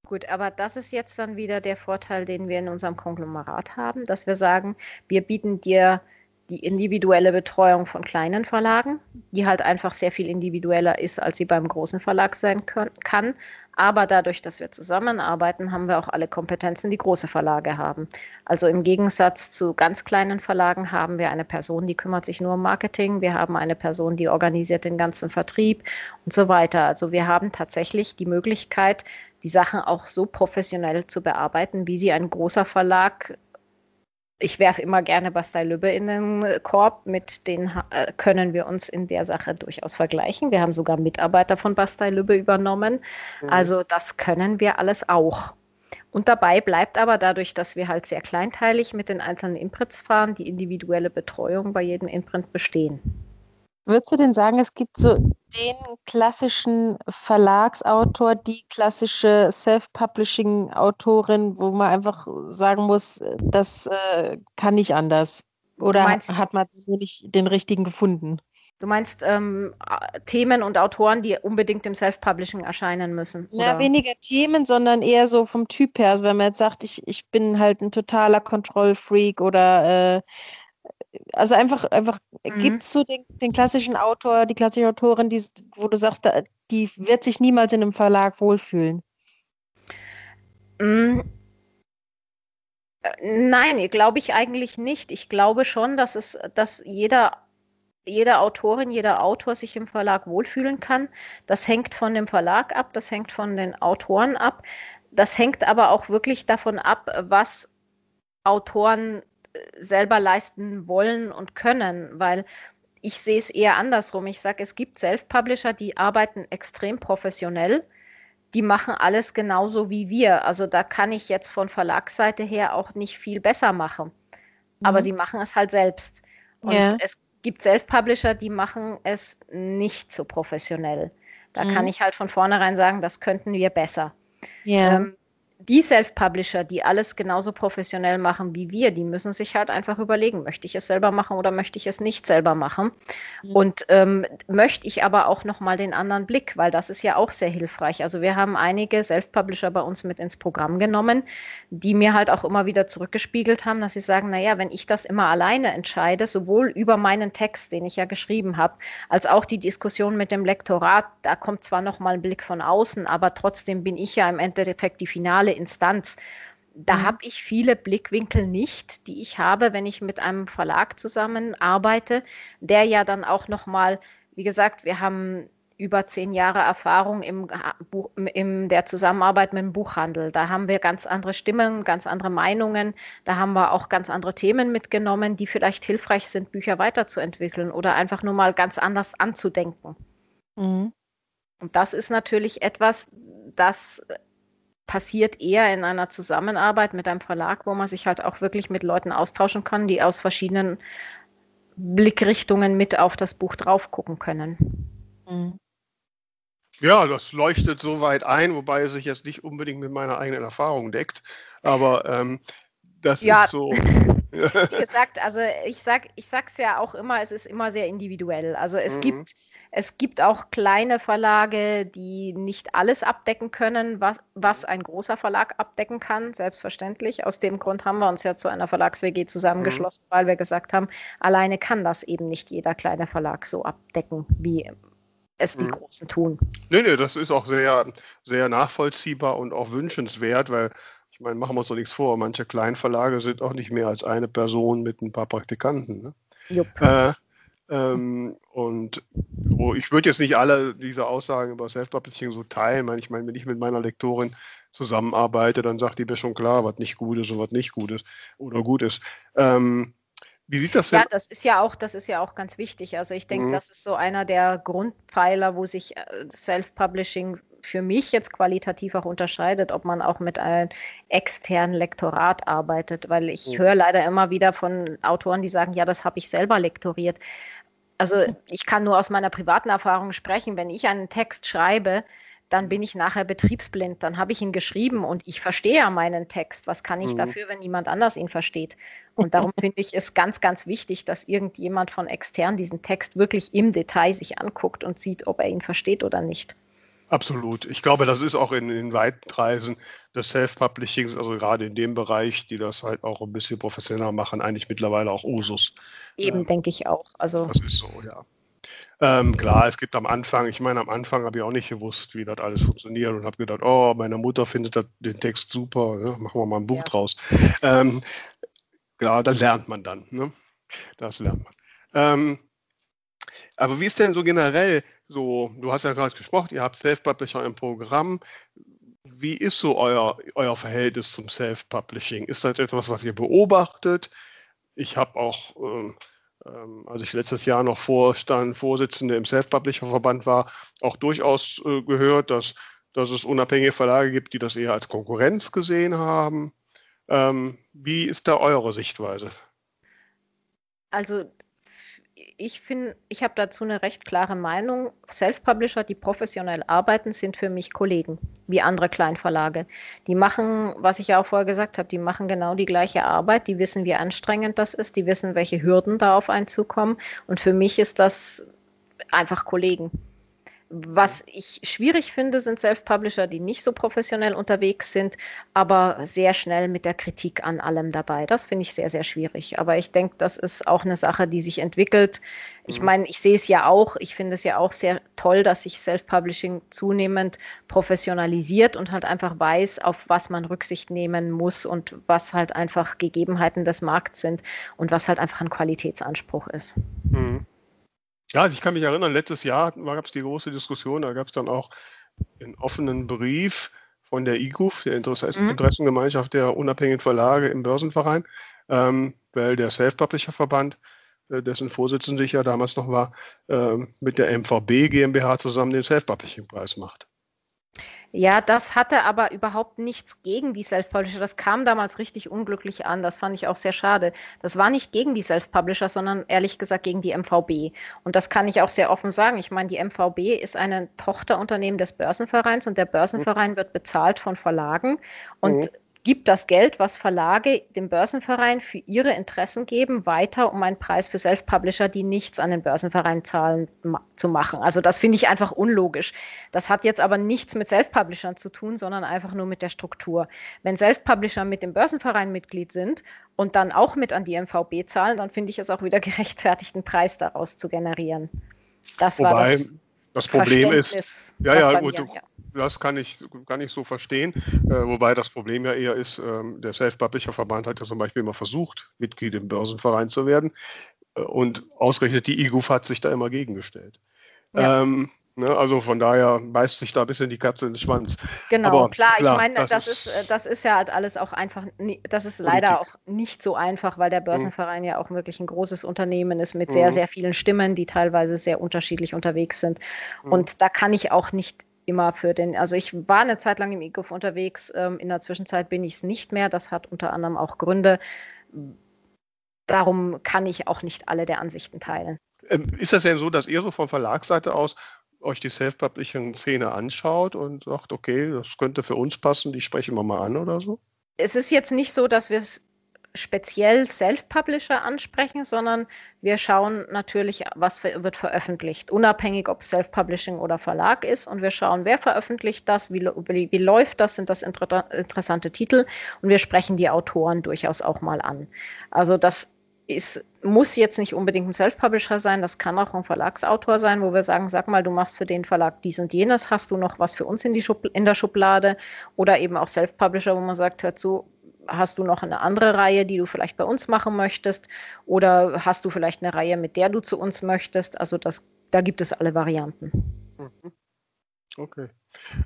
Gut, aber das ist jetzt dann wieder der Vorteil, den wir in unserem Konglomerat haben, dass wir sagen, wir bieten dir die individuelle Betreuung von kleinen Verlagen, die halt einfach sehr viel individueller ist, als sie beim großen Verlag sein können, kann. Aber dadurch, dass wir zusammenarbeiten, haben wir auch alle Kompetenzen, die große Verlage haben. Also im Gegensatz zu ganz kleinen Verlagen haben wir eine Person, die kümmert sich nur um Marketing. Wir haben eine Person, die organisiert den ganzen Vertrieb und so weiter. Also wir haben tatsächlich die Möglichkeit, die Sachen auch so professionell zu bearbeiten, wie sie ein großer Verlag ich werfe immer gerne Bastei Lübbe in den Korb. Mit denen äh, können wir uns in der Sache durchaus vergleichen. Wir haben sogar Mitarbeiter von Bastei Lübbe übernommen. Mhm. Also das können wir alles auch. Und dabei bleibt aber dadurch, dass wir halt sehr kleinteilig mit den einzelnen Imprints fahren, die individuelle Betreuung bei jedem Imprint bestehen. Würdest du denn sagen, es gibt so den klassischen Verlagsautor, die klassische Self-Publishing-Autorin, wo man einfach sagen muss, das äh, kann nicht anders? Oder meinst, hat man so nicht den richtigen gefunden? Du meinst ähm, Themen und Autoren, die unbedingt im Self-Publishing erscheinen müssen? Ja, weniger Themen, sondern eher so vom Typ her. Also wenn man jetzt sagt, ich, ich bin halt ein totaler Kontrollfreak oder äh, also einfach, einfach mhm. gibt es so den, den, klassischen Autor, die klassische Autorin, die, wo du sagst, die wird sich niemals in einem Verlag wohlfühlen? Mhm. Nein, glaube ich eigentlich nicht. Ich glaube schon, dass es, dass jeder, jede Autorin, jeder Autor sich im Verlag wohlfühlen kann. Das hängt von dem Verlag ab, das hängt von den Autoren ab. Das hängt aber auch wirklich davon ab, was Autoren selber leisten wollen und können, weil ich sehe es eher andersrum. Ich sage, es gibt Self-Publisher, die arbeiten extrem professionell, die machen alles genauso wie wir. Also da kann ich jetzt von Verlagsseite her auch nicht viel besser machen. Mhm. Aber sie machen es halt selbst. Und ja. es gibt Self-Publisher, die machen es nicht so professionell. Da mhm. kann ich halt von vornherein sagen, das könnten wir besser. Ja. Ähm, die Self-Publisher, die alles genauso professionell machen wie wir, die müssen sich halt einfach überlegen, möchte ich es selber machen oder möchte ich es nicht selber machen? Mhm. Und ähm, möchte ich aber auch nochmal den anderen Blick, weil das ist ja auch sehr hilfreich. Also wir haben einige Self-Publisher bei uns mit ins Programm genommen, die mir halt auch immer wieder zurückgespiegelt haben, dass sie sagen, naja, wenn ich das immer alleine entscheide, sowohl über meinen Text, den ich ja geschrieben habe, als auch die Diskussion mit dem Lektorat, da kommt zwar nochmal ein Blick von außen, aber trotzdem bin ich ja im Endeffekt die finale zentrale Instanz. Da mhm. habe ich viele Blickwinkel nicht, die ich habe, wenn ich mit einem Verlag zusammenarbeite, der ja dann auch nochmal, wie gesagt, wir haben über zehn Jahre Erfahrung im, in der Zusammenarbeit mit dem Buchhandel. Da haben wir ganz andere Stimmen, ganz andere Meinungen. Da haben wir auch ganz andere Themen mitgenommen, die vielleicht hilfreich sind, Bücher weiterzuentwickeln oder einfach nur mal ganz anders anzudenken. Mhm. Und das ist natürlich etwas, das passiert eher in einer Zusammenarbeit mit einem Verlag, wo man sich halt auch wirklich mit Leuten austauschen kann, die aus verschiedenen Blickrichtungen mit auf das Buch drauf gucken können. Mhm. Ja, das leuchtet soweit ein, wobei es sich jetzt nicht unbedingt mit meiner eigenen Erfahrung deckt. Aber ähm, das ja. ist so. *laughs* Wie gesagt, also ich sag, ich sag's ja auch immer, es ist immer sehr individuell. Also es mhm. gibt es gibt auch kleine Verlage, die nicht alles abdecken können, was, was ein großer Verlag abdecken kann, selbstverständlich. Aus dem Grund haben wir uns ja zu einer Verlags-WG zusammengeschlossen, mhm. weil wir gesagt haben, alleine kann das eben nicht jeder kleine Verlag so abdecken, wie es die mhm. Großen tun. Nee, nee, das ist auch sehr, sehr nachvollziehbar und auch wünschenswert, weil ich meine, machen wir uns doch nichts vor, manche Kleinverlage sind auch nicht mehr als eine Person mit ein paar Praktikanten. Ne? Jupp. Äh, ähm, und so, ich würde jetzt nicht alle diese Aussagen über Self-Publishing so teilen. Ich meine, wenn ich mit meiner Lektorin zusammenarbeite, dann sagt die mir schon klar, was nicht gut ist und was nicht gut ist oder gut ist. Ähm, wie sieht das denn? Ja, das ist ja auch, das ist ja auch ganz wichtig. Also ich denke, mhm. das ist so einer der Grundpfeiler, wo sich äh, Self-Publishing für mich jetzt qualitativ auch unterscheidet, ob man auch mit einem externen Lektorat arbeitet, weil ich mhm. höre leider immer wieder von Autoren, die sagen, ja, das habe ich selber lektoriert. Also ich kann nur aus meiner privaten Erfahrung sprechen, wenn ich einen Text schreibe, dann bin ich nachher betriebsblind. Dann habe ich ihn geschrieben und ich verstehe ja meinen Text. Was kann ich mhm. dafür, wenn niemand anders ihn versteht? Und darum *laughs* finde ich es ganz, ganz wichtig, dass irgendjemand von extern diesen Text wirklich im Detail sich anguckt und sieht, ob er ihn versteht oder nicht. Absolut. Ich glaube, das ist auch in, in weiten Kreisen des Self-Publishings, also gerade in dem Bereich, die das halt auch ein bisschen professioneller machen, eigentlich mittlerweile auch Usus. Eben, ähm, denke ich auch. Also das ist so, ja. Ähm, klar, es gibt am Anfang, ich meine, am Anfang habe ich auch nicht gewusst, wie das alles funktioniert und habe gedacht, oh, meine Mutter findet das, den Text super, ne? machen wir mal ein Buch ja. draus. Ähm, klar, das lernt man dann. Ne? Das lernt man. Ähm, aber wie ist denn so generell so, du hast ja gerade gesprochen, ihr habt Self-Publisher im Programm. wie ist so euer, euer Verhältnis zum Self-Publishing? Ist das etwas, was ihr beobachtet? Ich habe auch, ähm, ähm, als ich letztes Jahr noch Vorstand, Vorsitzende im Self-Publisher-Verband war, auch durchaus äh, gehört, dass, dass es unabhängige Verlage gibt, die das eher als Konkurrenz gesehen haben. Ähm, wie ist da eure Sichtweise? Also ich finde, ich habe dazu eine recht klare Meinung. Self-Publisher, die professionell arbeiten, sind für mich Kollegen, wie andere Kleinverlage. Die machen, was ich ja auch vorher gesagt habe, die machen genau die gleiche Arbeit, die wissen, wie anstrengend das ist, die wissen, welche Hürden da auf einen zukommen. Und für mich ist das einfach Kollegen. Was ich schwierig finde, sind Self-Publisher, die nicht so professionell unterwegs sind, aber sehr schnell mit der Kritik an allem dabei. Das finde ich sehr, sehr schwierig. Aber ich denke, das ist auch eine Sache, die sich entwickelt. Ich mhm. meine, ich sehe es ja auch, ich finde es ja auch sehr toll, dass sich Self-Publishing zunehmend professionalisiert und halt einfach weiß, auf was man Rücksicht nehmen muss und was halt einfach Gegebenheiten des Markts sind und was halt einfach ein Qualitätsanspruch ist. Mhm. Ja, also ich kann mich erinnern, letztes Jahr gab es die große Diskussion, da gab es dann auch einen offenen Brief von der IGUF, der mhm. Interessengemeinschaft der unabhängigen Verlage im Börsenverein, ähm, weil der Self-Publisher-Verband, äh, dessen Vorsitzender ich ja damals noch war, äh, mit der MVB GmbH zusammen den Self-Publishing-Preis macht. Ja, das hatte aber überhaupt nichts gegen die Self-Publisher. Das kam damals richtig unglücklich an. Das fand ich auch sehr schade. Das war nicht gegen die Self-Publisher, sondern ehrlich gesagt gegen die MVB. Und das kann ich auch sehr offen sagen. Ich meine, die MVB ist ein Tochterunternehmen des Börsenvereins und der Börsenverein wird bezahlt von Verlagen. Und mhm gibt das Geld, was Verlage dem Börsenverein für ihre Interessen geben, weiter, um einen Preis für Self-Publisher, die nichts an den Börsenverein zahlen, ma zu machen. Also das finde ich einfach unlogisch. Das hat jetzt aber nichts mit Self-Publishern zu tun, sondern einfach nur mit der Struktur. Wenn Self-Publisher mit dem Börsenverein Mitglied sind und dann auch mit an die MVB zahlen, dann finde ich es auch wieder *laughs* gerechtfertigt, einen Preis daraus zu generieren. Das Wobei, war das, das Problem ist, ja, ja, mir, ja. Das kann ich, kann ich so verstehen. Äh, wobei das Problem ja eher ist, ähm, der Self-Publisher-Verband hat ja zum Beispiel immer versucht, Mitglied im Börsenverein zu werden. Äh, und ausgerechnet die IGUF hat sich da immer gegengestellt. Ja. Ähm, ne, also von daher beißt sich da ein bisschen die Katze in den Schwanz. Genau, Aber, klar, klar, ich meine, das, das ist, ist, das ist ja halt alles auch einfach, das ist leider Politik. auch nicht so einfach, weil der mhm. Börsenverein mhm. ja auch wirklich ein großes Unternehmen ist mit sehr, mhm. sehr vielen Stimmen, die teilweise sehr unterschiedlich unterwegs sind. Mhm. Und da kann ich auch nicht immer für den, also ich war eine Zeit lang im EGOF unterwegs, ähm, in der Zwischenzeit bin ich es nicht mehr. Das hat unter anderem auch Gründe. Darum kann ich auch nicht alle der Ansichten teilen. Ähm, ist das denn so, dass ihr so von Verlagsseite aus euch die Self-Publishing-Szene anschaut und sagt, okay, das könnte für uns passen, die sprechen wir mal an oder so? Es ist jetzt nicht so, dass wir speziell Self-Publisher ansprechen, sondern wir schauen natürlich, was wird veröffentlicht, unabhängig ob Self-Publishing oder Verlag ist. Und wir schauen, wer veröffentlicht das, wie, wie, wie läuft das, sind das inter interessante Titel. Und wir sprechen die Autoren durchaus auch mal an. Also das ist, muss jetzt nicht unbedingt ein Self-Publisher sein, das kann auch ein Verlagsautor sein, wo wir sagen, sag mal, du machst für den Verlag dies und jenes, hast du noch was für uns in, in der Schublade? Oder eben auch Self-Publisher, wo man sagt, hör zu, hast du noch eine andere Reihe, die du vielleicht bei uns machen möchtest? Oder hast du vielleicht eine Reihe, mit der du zu uns möchtest? Also das, da gibt es alle Varianten. Mhm. Okay.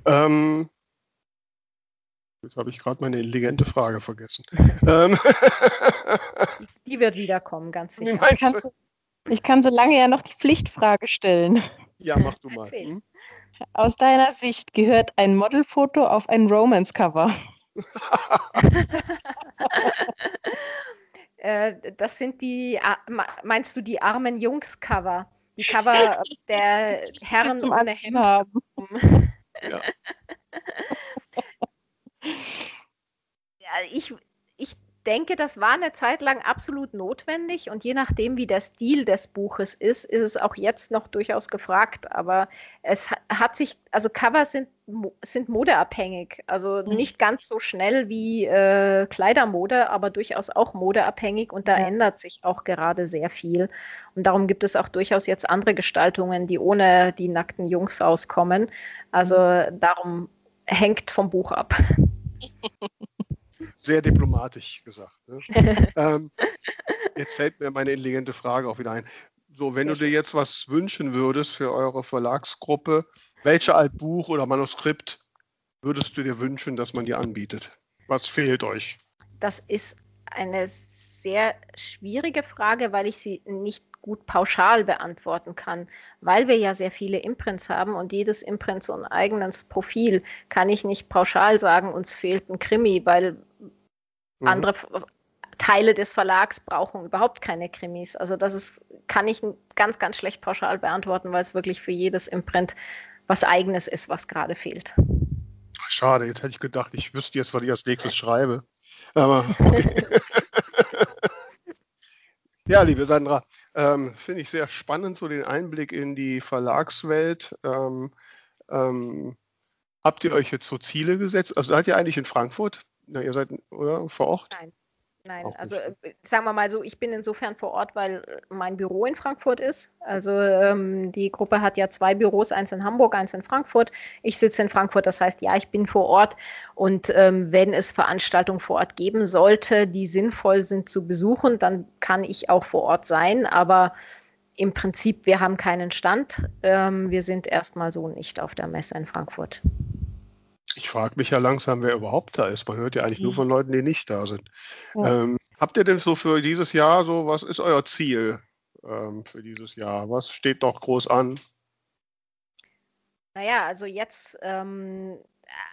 Ähm, jetzt habe ich gerade meine intelligente Frage vergessen. *laughs* Ähm. die wird wiederkommen, ganz sicher. Ich kann, so, ich kann so lange ja noch die Pflichtfrage stellen. Ja, mach du mal. Hm? Aus deiner Sicht gehört ein Modelfoto auf ein Romance-Cover? *laughs* Äh, das sind die, meinst du die armen Jungs-Cover? Die Cover *laughs* der Herren zum ohne Hemd. Haben. Ja. Ja, ich, denke, das war eine Zeit lang absolut notwendig und je nachdem, wie der Stil des Buches ist, ist es auch jetzt noch durchaus gefragt. Aber es hat sich, also Cover sind, sind modeabhängig, also mhm. nicht ganz so schnell wie äh, Kleidermode, aber durchaus auch modeabhängig und da ja. ändert sich auch gerade sehr viel. Und darum gibt es auch durchaus jetzt andere Gestaltungen, die ohne die nackten Jungs auskommen. Also mhm. darum hängt vom Buch ab. Sehr diplomatisch gesagt. Ne? *laughs* ähm, jetzt fällt mir meine intelligente Frage auch wieder ein. So, wenn du dir jetzt was wünschen würdest für eure Verlagsgruppe, welche Art Buch oder Manuskript würdest du dir wünschen, dass man dir anbietet? Was fehlt euch? Das ist eine sehr schwierige Frage, weil ich sie nicht gut pauschal beantworten kann, weil wir ja sehr viele Imprints haben und jedes Imprint so ein eigenes Profil, kann ich nicht pauschal sagen, uns fehlt ein Krimi, weil mhm. andere Teile des Verlags brauchen überhaupt keine Krimis. Also das ist, kann ich ganz, ganz schlecht pauschal beantworten, weil es wirklich für jedes Imprint was eigenes ist, was gerade fehlt. Schade, jetzt hätte ich gedacht, ich wüsste jetzt, was ich als nächstes schreibe. Aber okay. *laughs* *laughs* ja, liebe Sandra, ähm, finde ich sehr spannend, so den Einblick in die Verlagswelt. Ähm, ähm, habt ihr euch jetzt so Ziele gesetzt? Also seid ihr eigentlich in Frankfurt? Na, ihr seid oder vor Ort? Nein. Nein, Auch also äh, sagen wir mal so, ich bin insofern vor Ort, weil mein Büro in Frankfurt ist. Also ähm, die Gruppe hat ja zwei Büros, eins in Hamburg, eins in Frankfurt. Ich sitze in Frankfurt, das heißt, ja, ich bin vor Ort. Und ähm, wenn es Veranstaltungen vor Ort geben sollte, die sinnvoll sind zu besuchen, dann kann ich auch vor Ort sein. Aber im Prinzip, wir haben keinen Stand. Ähm, wir sind erstmal so nicht auf der Messe in Frankfurt. Ich frage mich ja langsam, wer überhaupt da ist. Man hört ja eigentlich mhm. nur von Leuten, die nicht da sind. Ja. Ähm, habt ihr denn so für dieses Jahr so, was ist euer Ziel ähm, für dieses Jahr? Was steht doch groß an? Naja, also jetzt, ähm,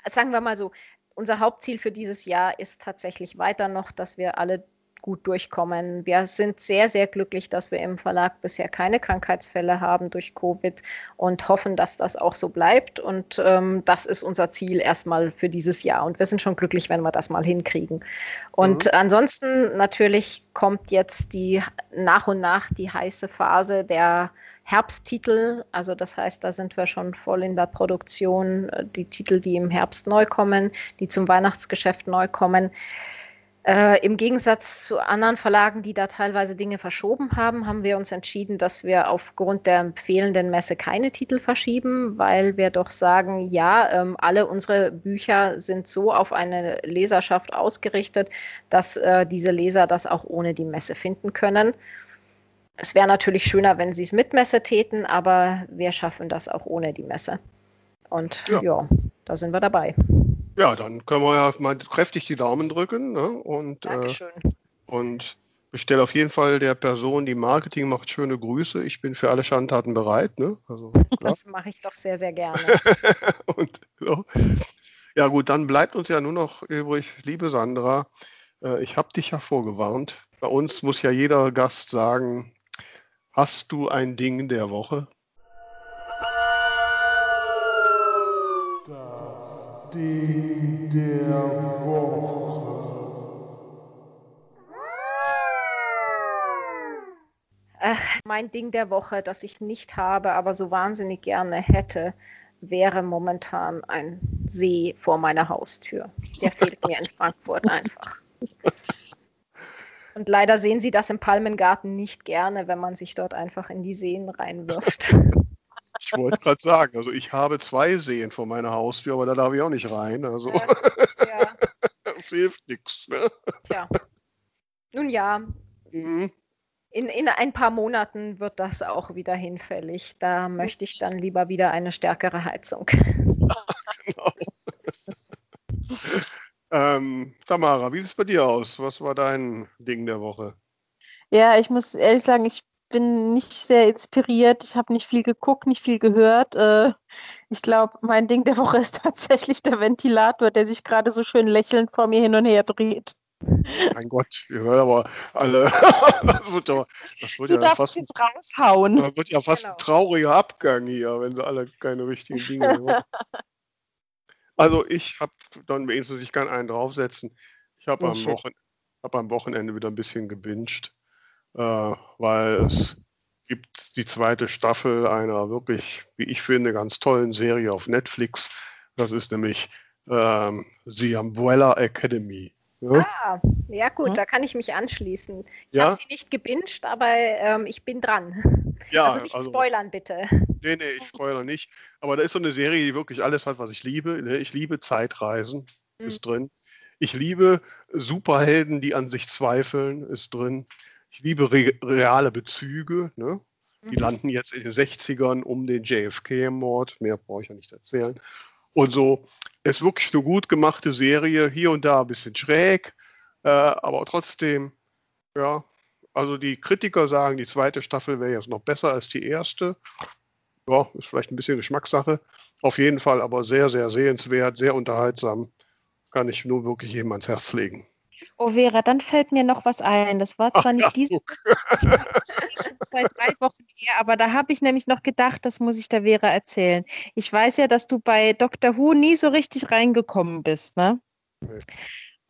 sagen wir mal so, unser Hauptziel für dieses Jahr ist tatsächlich weiter noch, dass wir alle gut durchkommen. Wir sind sehr, sehr glücklich, dass wir im Verlag bisher keine Krankheitsfälle haben durch Covid und hoffen, dass das auch so bleibt. Und ähm, das ist unser Ziel erstmal für dieses Jahr. Und wir sind schon glücklich, wenn wir das mal hinkriegen. Und mhm. ansonsten natürlich kommt jetzt die nach und nach die heiße Phase der Herbsttitel. Also das heißt, da sind wir schon voll in der Produktion. Die Titel, die im Herbst neu kommen, die zum Weihnachtsgeschäft neu kommen. Äh, Im Gegensatz zu anderen Verlagen, die da teilweise Dinge verschoben haben, haben wir uns entschieden, dass wir aufgrund der fehlenden Messe keine Titel verschieben, weil wir doch sagen, ja, ähm, alle unsere Bücher sind so auf eine Leserschaft ausgerichtet, dass äh, diese Leser das auch ohne die Messe finden können. Es wäre natürlich schöner, wenn sie es mit Messe täten, aber wir schaffen das auch ohne die Messe. Und ja, ja da sind wir dabei. Ja, dann können wir ja mal kräftig die Daumen drücken ne? und, äh, und bestelle auf jeden Fall der Person, die Marketing macht, schöne Grüße. Ich bin für alle Schandtaten bereit. Ne? Also, das mache ich doch sehr, sehr gerne. *laughs* und, so. Ja gut, dann bleibt uns ja nur noch übrig, liebe Sandra, äh, ich habe dich ja vorgewarnt. Bei uns muss ja jeder Gast sagen, hast du ein Ding der Woche? Ding der Woche. Ach, mein Ding der Woche, das ich nicht habe, aber so wahnsinnig gerne hätte, wäre momentan ein See vor meiner Haustür. Der fehlt mir in Frankfurt einfach. Und leider sehen Sie das im Palmengarten nicht gerne, wenn man sich dort einfach in die Seen reinwirft. Ich wollte gerade sagen, also ich habe zwei Seen vor meiner Haustür, aber da darf ich auch nicht rein. Also ja, ja. *laughs* das hilft nichts. Ne? Tja. Nun ja. Mhm. In, in ein paar Monaten wird das auch wieder hinfällig. Da möchte ich dann lieber wieder eine stärkere Heizung. genau. *laughs* ähm, Tamara, wie sieht es bei dir aus? Was war dein Ding der Woche? Ja, ich muss ehrlich sagen, ich bin nicht sehr inspiriert. Ich habe nicht viel geguckt, nicht viel gehört. Äh, ich glaube, mein Ding der Woche ist *laughs* tatsächlich der Ventilator, der sich gerade so schön lächelnd vor mir hin und her dreht. Mein Gott, ihr hört aber alle. das *laughs* wird ja, das wird du ja darfst fast, jetzt raushauen. Das wird ja fast genau. ein trauriger Abgang hier, wenn sie alle keine richtigen Dinge *laughs* machen. Also ich habe dann wenigstens, ich kann einen draufsetzen. Ich habe am, hab am Wochenende wieder ein bisschen gebinged äh, weil es gibt die zweite Staffel einer wirklich, wie ich finde, ganz tollen Serie auf Netflix. Das ist nämlich ähm, The Umbrella Academy. Ja? Ah, ja gut, ja. da kann ich mich anschließen. Ich ja? habe sie nicht gebinged, aber ähm, ich bin dran. Ja, also nicht also, spoilern bitte. Nee, nee, ich spoilere nicht. Aber da ist so eine Serie, die wirklich alles hat, was ich liebe. Ne? Ich liebe Zeitreisen, mhm. ist drin. Ich liebe Superhelden, die an sich zweifeln, ist drin. Ich liebe re reale Bezüge. Ne? Die mhm. landen jetzt in den 60ern um den JFK-Mord. Mehr brauche ich ja nicht erzählen. und so. Ist wirklich eine gut gemachte Serie, hier und da ein bisschen schräg, äh, aber trotzdem, ja, also die Kritiker sagen, die zweite Staffel wäre jetzt noch besser als die erste. Ja, ist vielleicht ein bisschen Geschmackssache. Auf jeden Fall aber sehr, sehr sehenswert, sehr unterhaltsam. Kann ich nur wirklich jedem ans Herz legen. Oh Vera, dann fällt mir noch was ein. Das war zwar Ach, nicht ja, diese schon zwei, drei Wochen her, aber da habe ich nämlich noch gedacht, das muss ich der Vera erzählen. Ich weiß ja, dass du bei Dr. Who nie so richtig reingekommen bist, ne? Nee.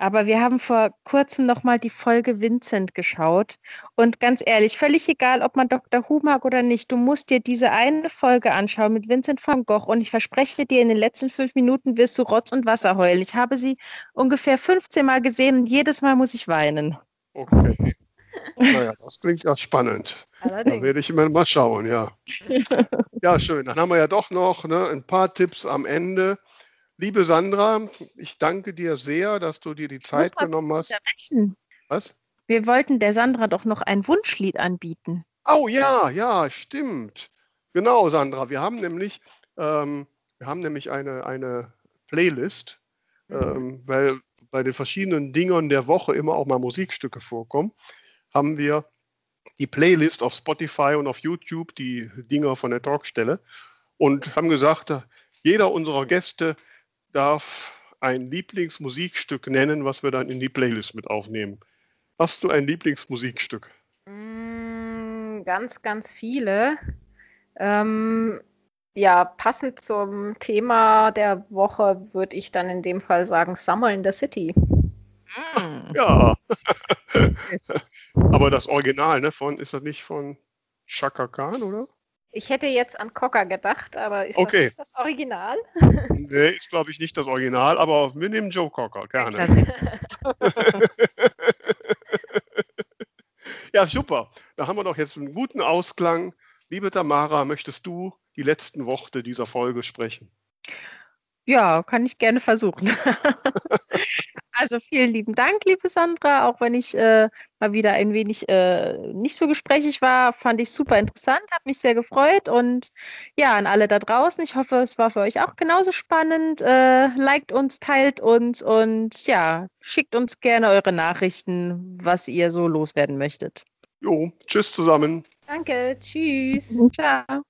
Aber wir haben vor kurzem nochmal die Folge Vincent geschaut. Und ganz ehrlich, völlig egal, ob man Dr. Who mag oder nicht, du musst dir diese eine Folge anschauen mit Vincent van Gogh. Und ich verspreche dir, in den letzten fünf Minuten wirst du Rotz und Wasser heulen. Ich habe sie ungefähr 15 Mal gesehen und jedes Mal muss ich weinen. Okay. *laughs* Naja, das klingt ja spannend. Allerdings. Da werde ich immer mal schauen, ja. *laughs* ja, schön. Dann haben wir ja doch noch ne, ein paar Tipps am Ende. Liebe Sandra, ich danke dir sehr, dass du dir die Zeit genommen hast. Was? Wir wollten der Sandra doch noch ein Wunschlied anbieten. Oh ja, ja, stimmt. Genau, Sandra. Wir haben nämlich, ähm, wir haben nämlich eine, eine Playlist, mhm. ähm, weil bei den verschiedenen Dingern der Woche immer auch mal Musikstücke vorkommen, haben wir die Playlist auf Spotify und auf YouTube, die Dinger von der Talkstelle, und haben gesagt, jeder unserer Gäste darf ein Lieblingsmusikstück nennen, was wir dann in die Playlist mit aufnehmen. Hast du ein Lieblingsmusikstück? Mm, ganz, ganz viele. Ähm, ja, passend zum Thema der Woche würde ich dann in dem Fall sagen Summer in the City. Mm. Ja. *laughs* Aber das Original, ne, von, ist das nicht von Chaka Khan, oder? Ich hätte jetzt an Cocker gedacht, aber ist okay. das das Original? *laughs* nee, ist glaube ich nicht das Original, aber wir nehmen Joe Cocker, gerne. *laughs* ja, super. Da haben wir doch jetzt einen guten Ausklang. Liebe Tamara, möchtest du die letzten Worte dieser Folge sprechen? Ja, kann ich gerne versuchen. *laughs* Also vielen lieben Dank, liebe Sandra. Auch wenn ich äh, mal wieder ein wenig äh, nicht so gesprächig war, fand ich super interessant, habe mich sehr gefreut. Und ja, an alle da draußen, ich hoffe, es war für euch auch genauso spannend. Äh, liked uns, teilt uns und ja, schickt uns gerne eure Nachrichten, was ihr so loswerden möchtet. Jo, tschüss zusammen. Danke, tschüss. Ciao.